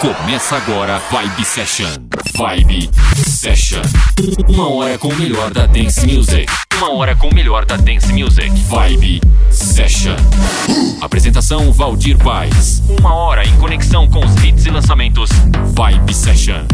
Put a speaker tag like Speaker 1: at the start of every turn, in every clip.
Speaker 1: Começa agora Vibe Session. Vibe Session. Uma hora com o melhor da dance music. Uma hora com o melhor da dance music. Vibe Session. Apresentação Valdir Paz. Uma hora em conexão com os hits e lançamentos. Vibe Session.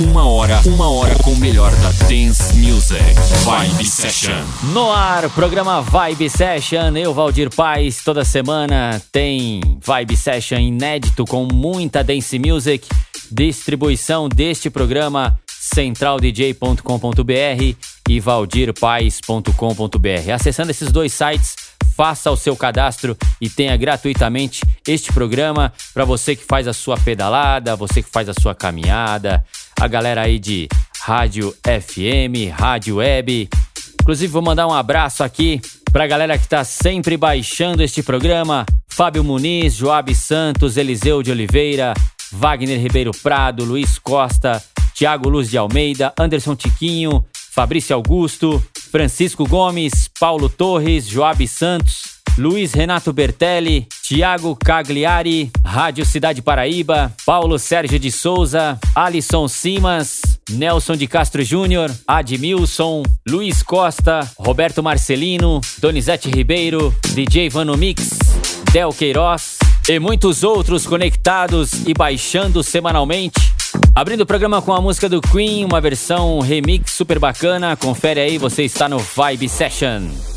Speaker 1: Uma hora, uma hora com o melhor da dance music. Vibe Session.
Speaker 2: No ar, programa Vibe Session. Eu, Valdir Paz, toda semana tem Vibe Session inédito com muita dance music. Distribuição deste programa centraldj.com.br e valdirpaz.com.br. Acessando esses dois sites, faça o seu cadastro e tenha gratuitamente este programa para você que faz a sua pedalada, você que faz a sua caminhada, a galera aí de rádio FM, rádio web. Inclusive, vou mandar um abraço aqui para a galera que está sempre baixando este programa: Fábio Muniz, Joab Santos, Eliseu de Oliveira, Wagner Ribeiro Prado, Luiz Costa, Tiago Luz de Almeida, Anderson Tiquinho, Fabrício Augusto, Francisco Gomes, Paulo Torres, Joab Santos, Luiz Renato Bertelli, Tiago Cagliari, Rádio Cidade Paraíba, Paulo Sérgio de Souza, Alisson Simas, Nelson de Castro Júnior, Admilson, Luiz Costa, Roberto Marcelino, Donizete Ribeiro, DJ Vano Mix, Del Queiroz e muitos outros conectados e baixando semanalmente. Abrindo o programa com a música do Queen, uma versão remix super bacana. Confere aí, você está no Vibe Session.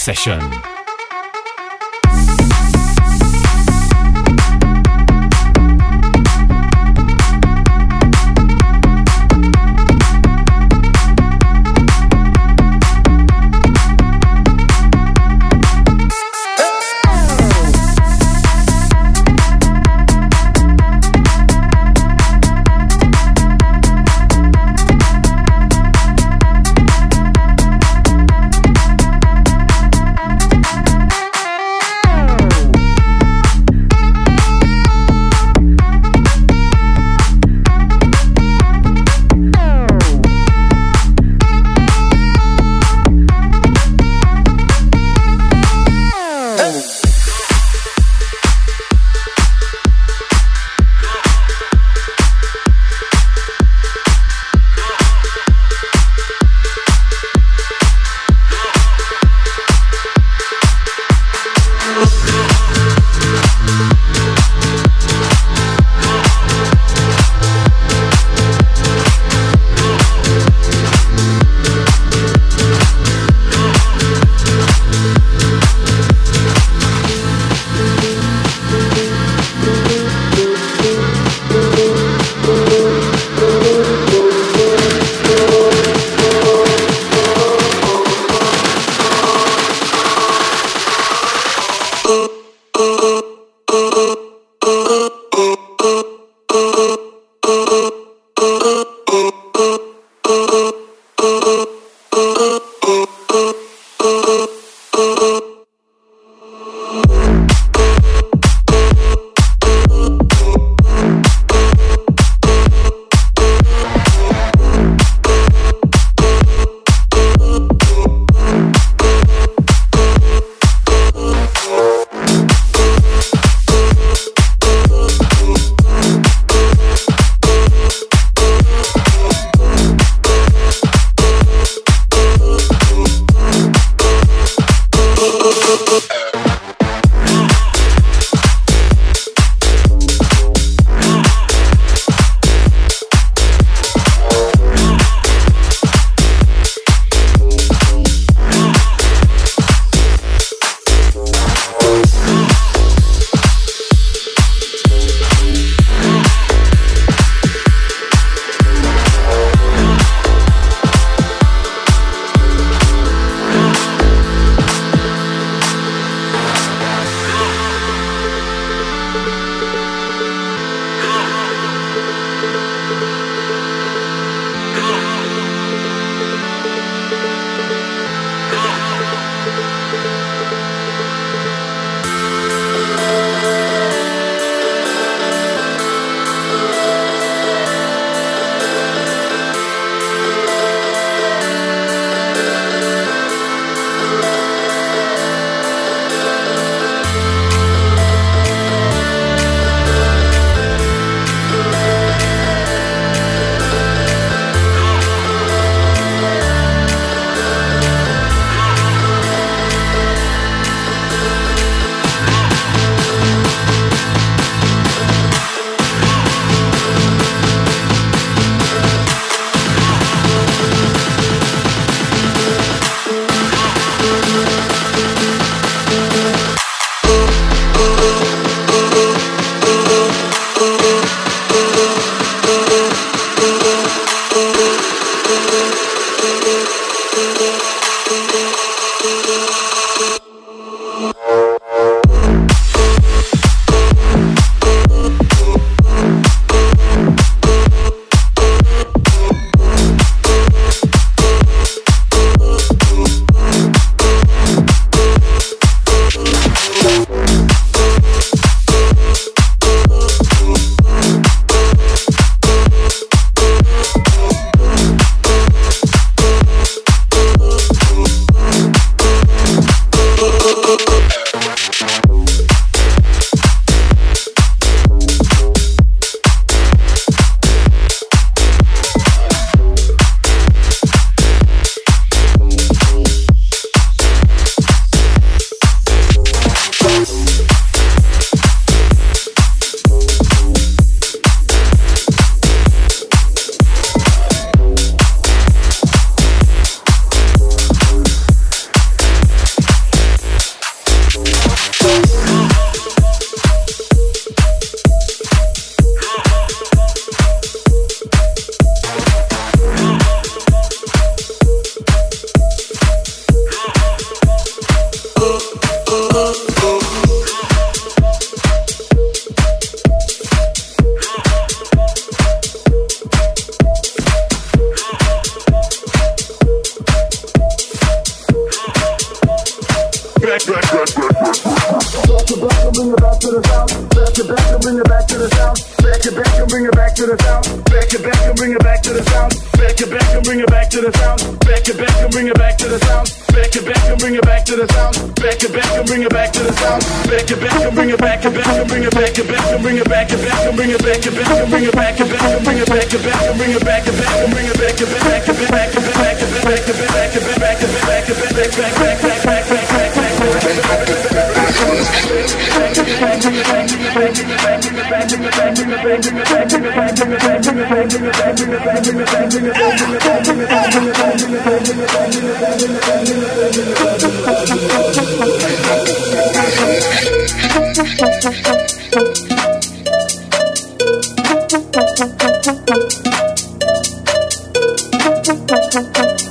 Speaker 2: Session.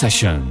Speaker 2: session.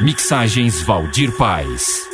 Speaker 3: Mixagens Valdir Paz.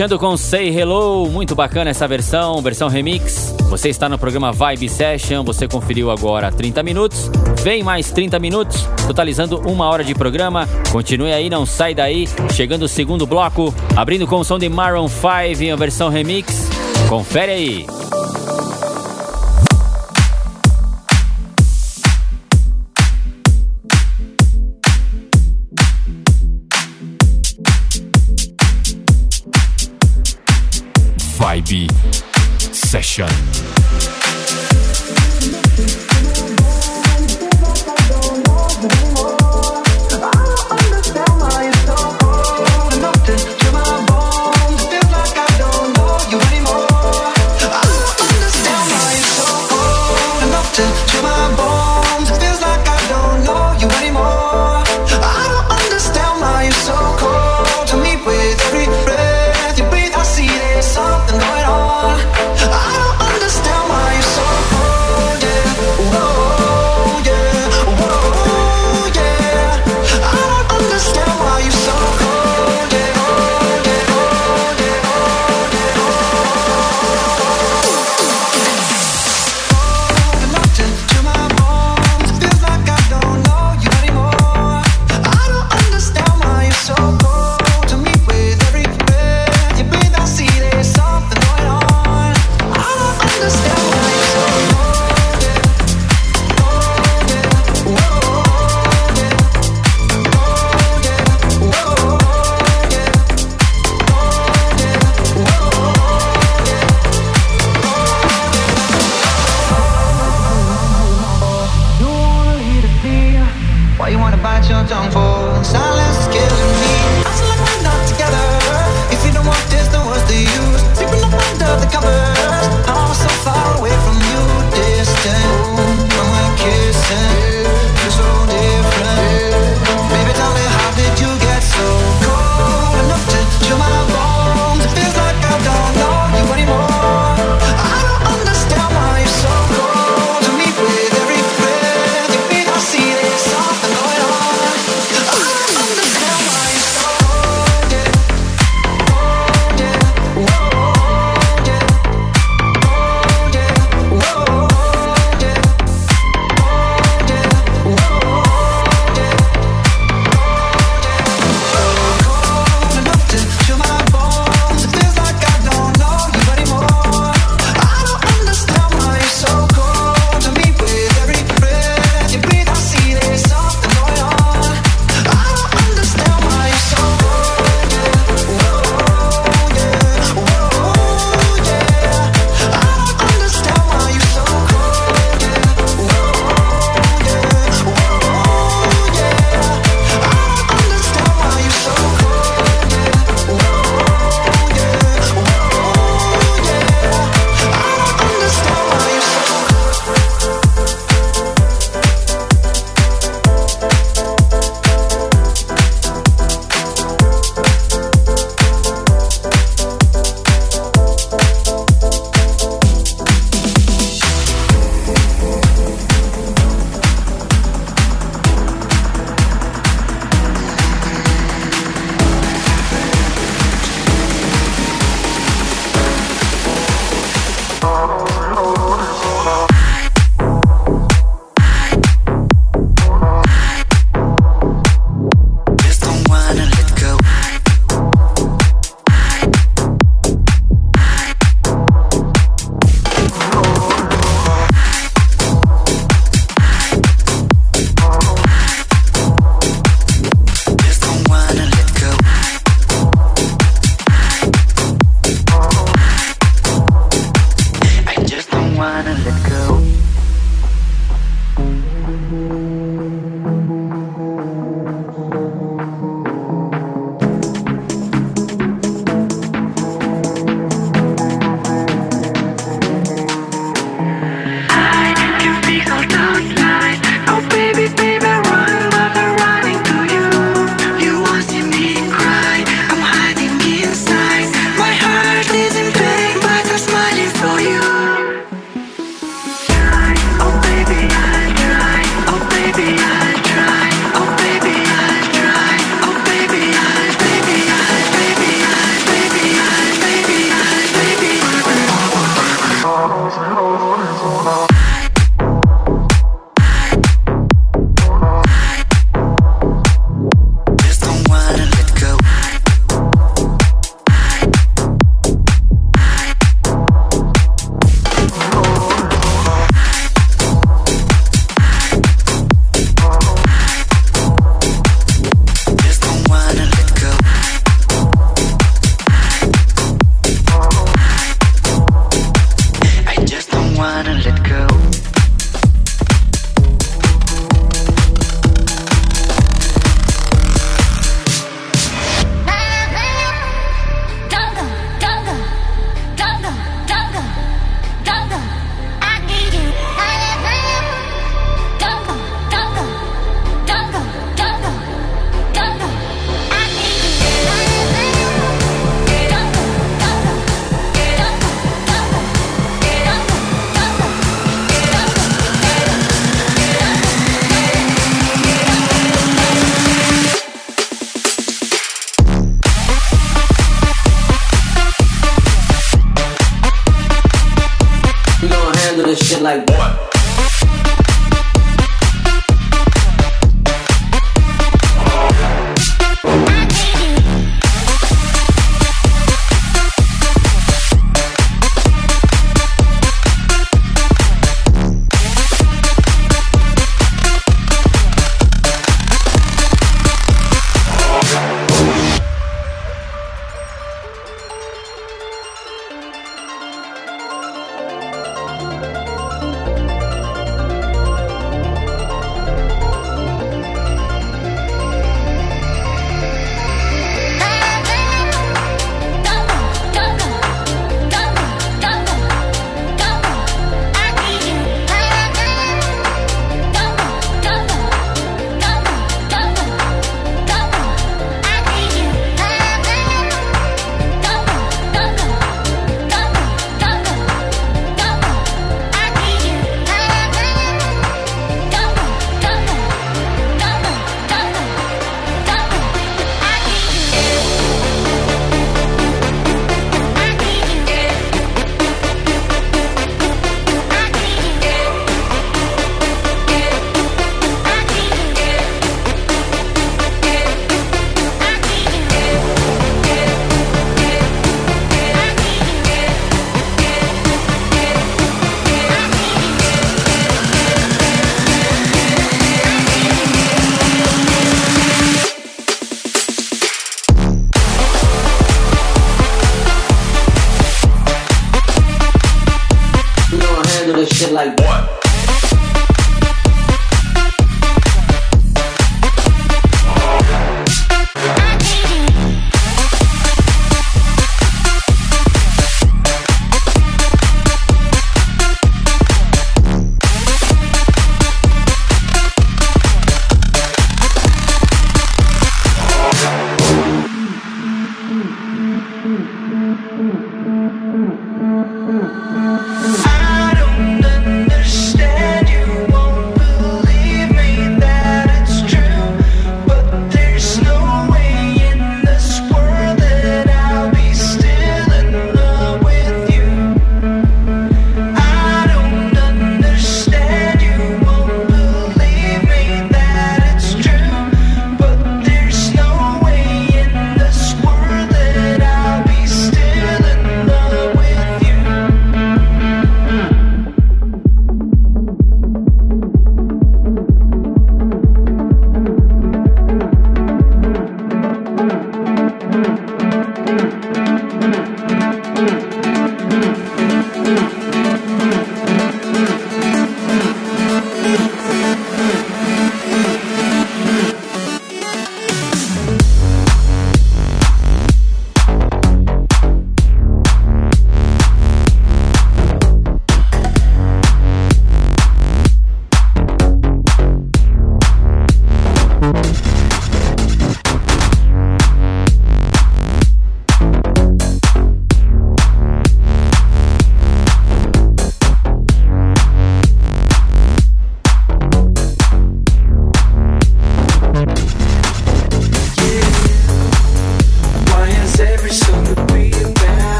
Speaker 2: Fechando com Say Hello, muito bacana essa versão, versão remix. Você está no programa Vibe Session, você conferiu agora 30 minutos, vem mais 30 minutos, totalizando uma hora de programa. Continue aí, não sai daí. Chegando o segundo bloco, abrindo com o som de Maroon 5 em versão remix. Confere aí.
Speaker 1: Session.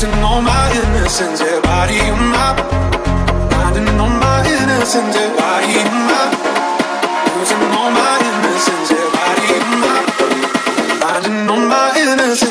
Speaker 4: losing all my innocence, yeah, body in my Finding all my innocence, yeah, body in my Losing all my innocence, yeah, body in my Finding all my innocence.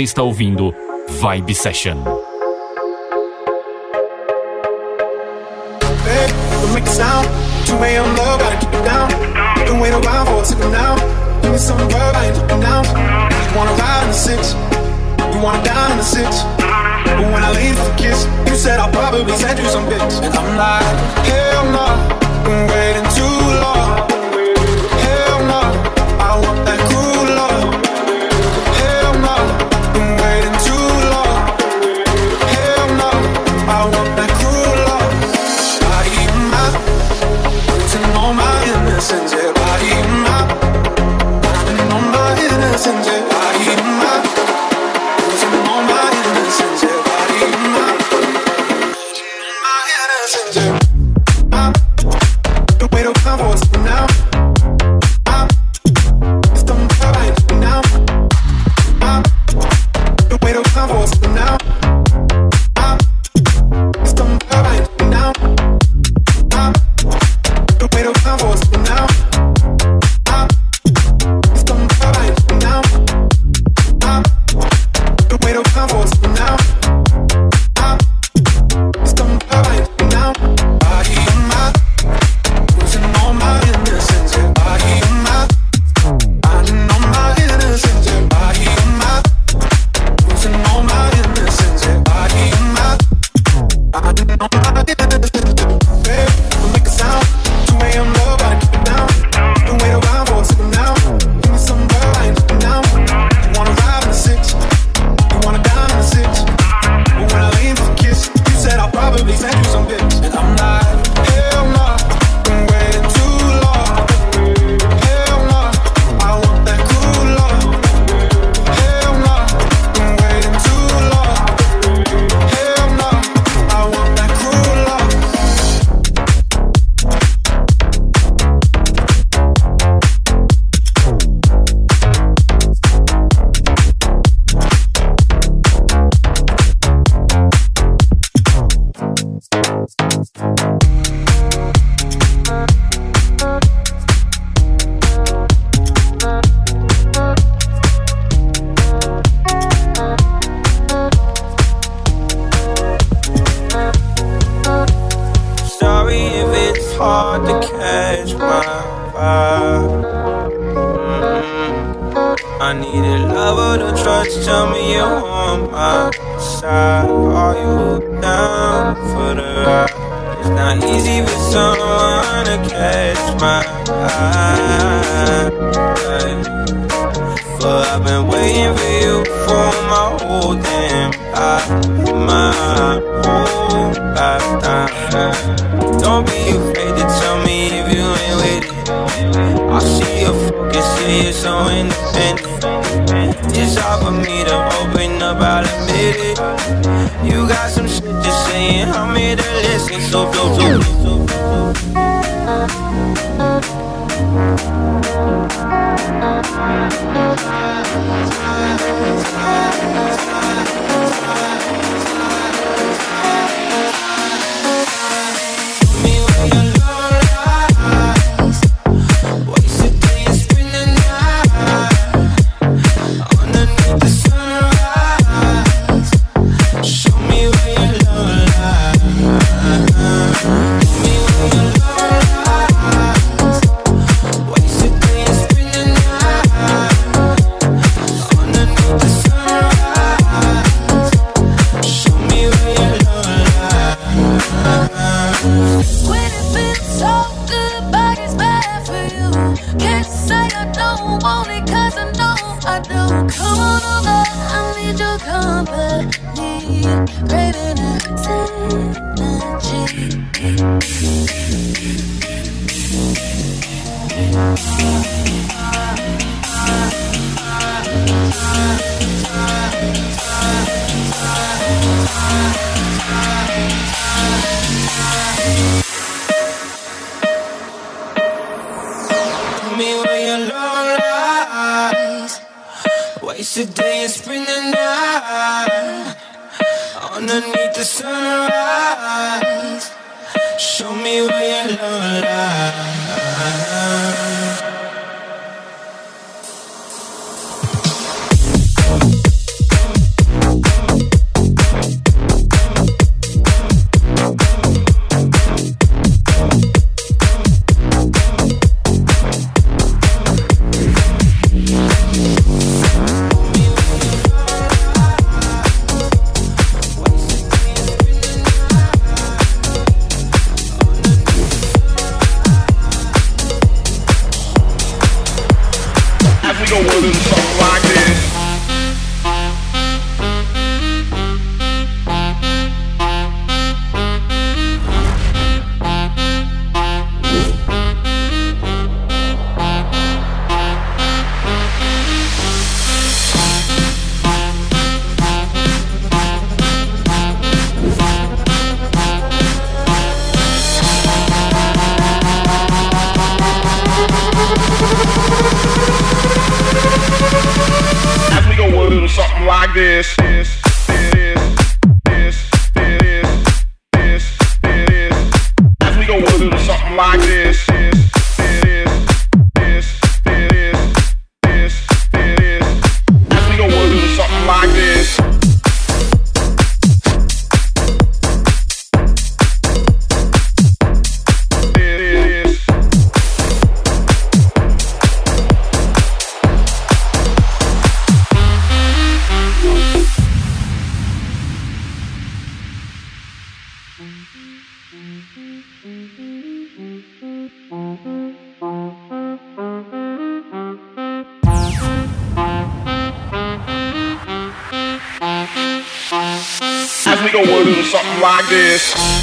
Speaker 1: você está ouvindo Vibe Session.
Speaker 4: But when I leave for kiss, you said I'll probably send you some pics. And I'm like, hell no. Nah. Like
Speaker 5: this. This, like this.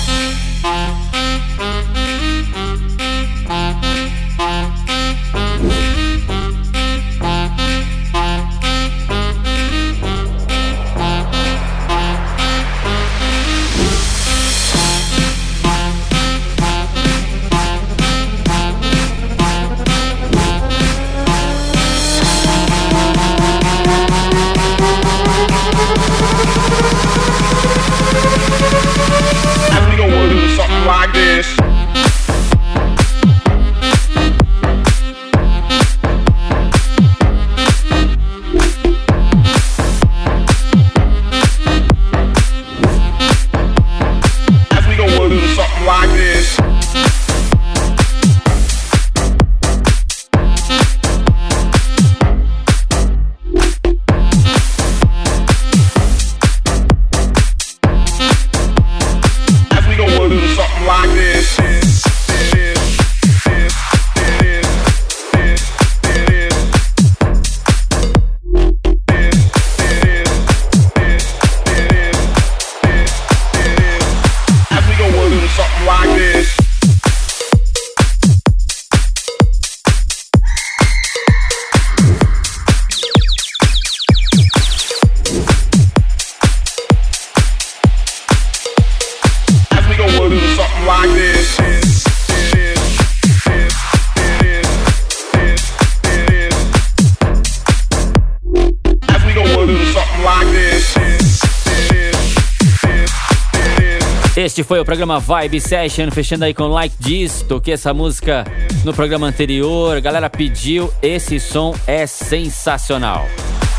Speaker 2: Programa Vibe Session, fechando aí com Like This. Toquei essa música no programa anterior, a galera pediu, esse som é sensacional.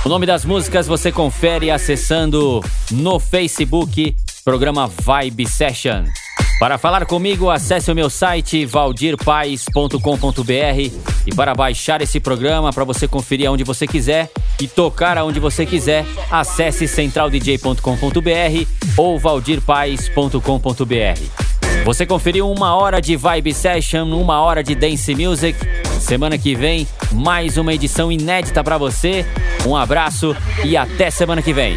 Speaker 2: O nome das músicas você confere acessando no Facebook, programa Vibe Session. Para falar comigo, acesse o meu site valdirpaes.com.br e para baixar esse programa, para você conferir aonde você quiser e tocar aonde você quiser, acesse centraldj.com.br ou valdirpaes.com.br. Você conferiu uma hora de Vibe Session, uma hora de Dance Music. Semana que vem, mais uma edição inédita para você. Um abraço e até semana que vem.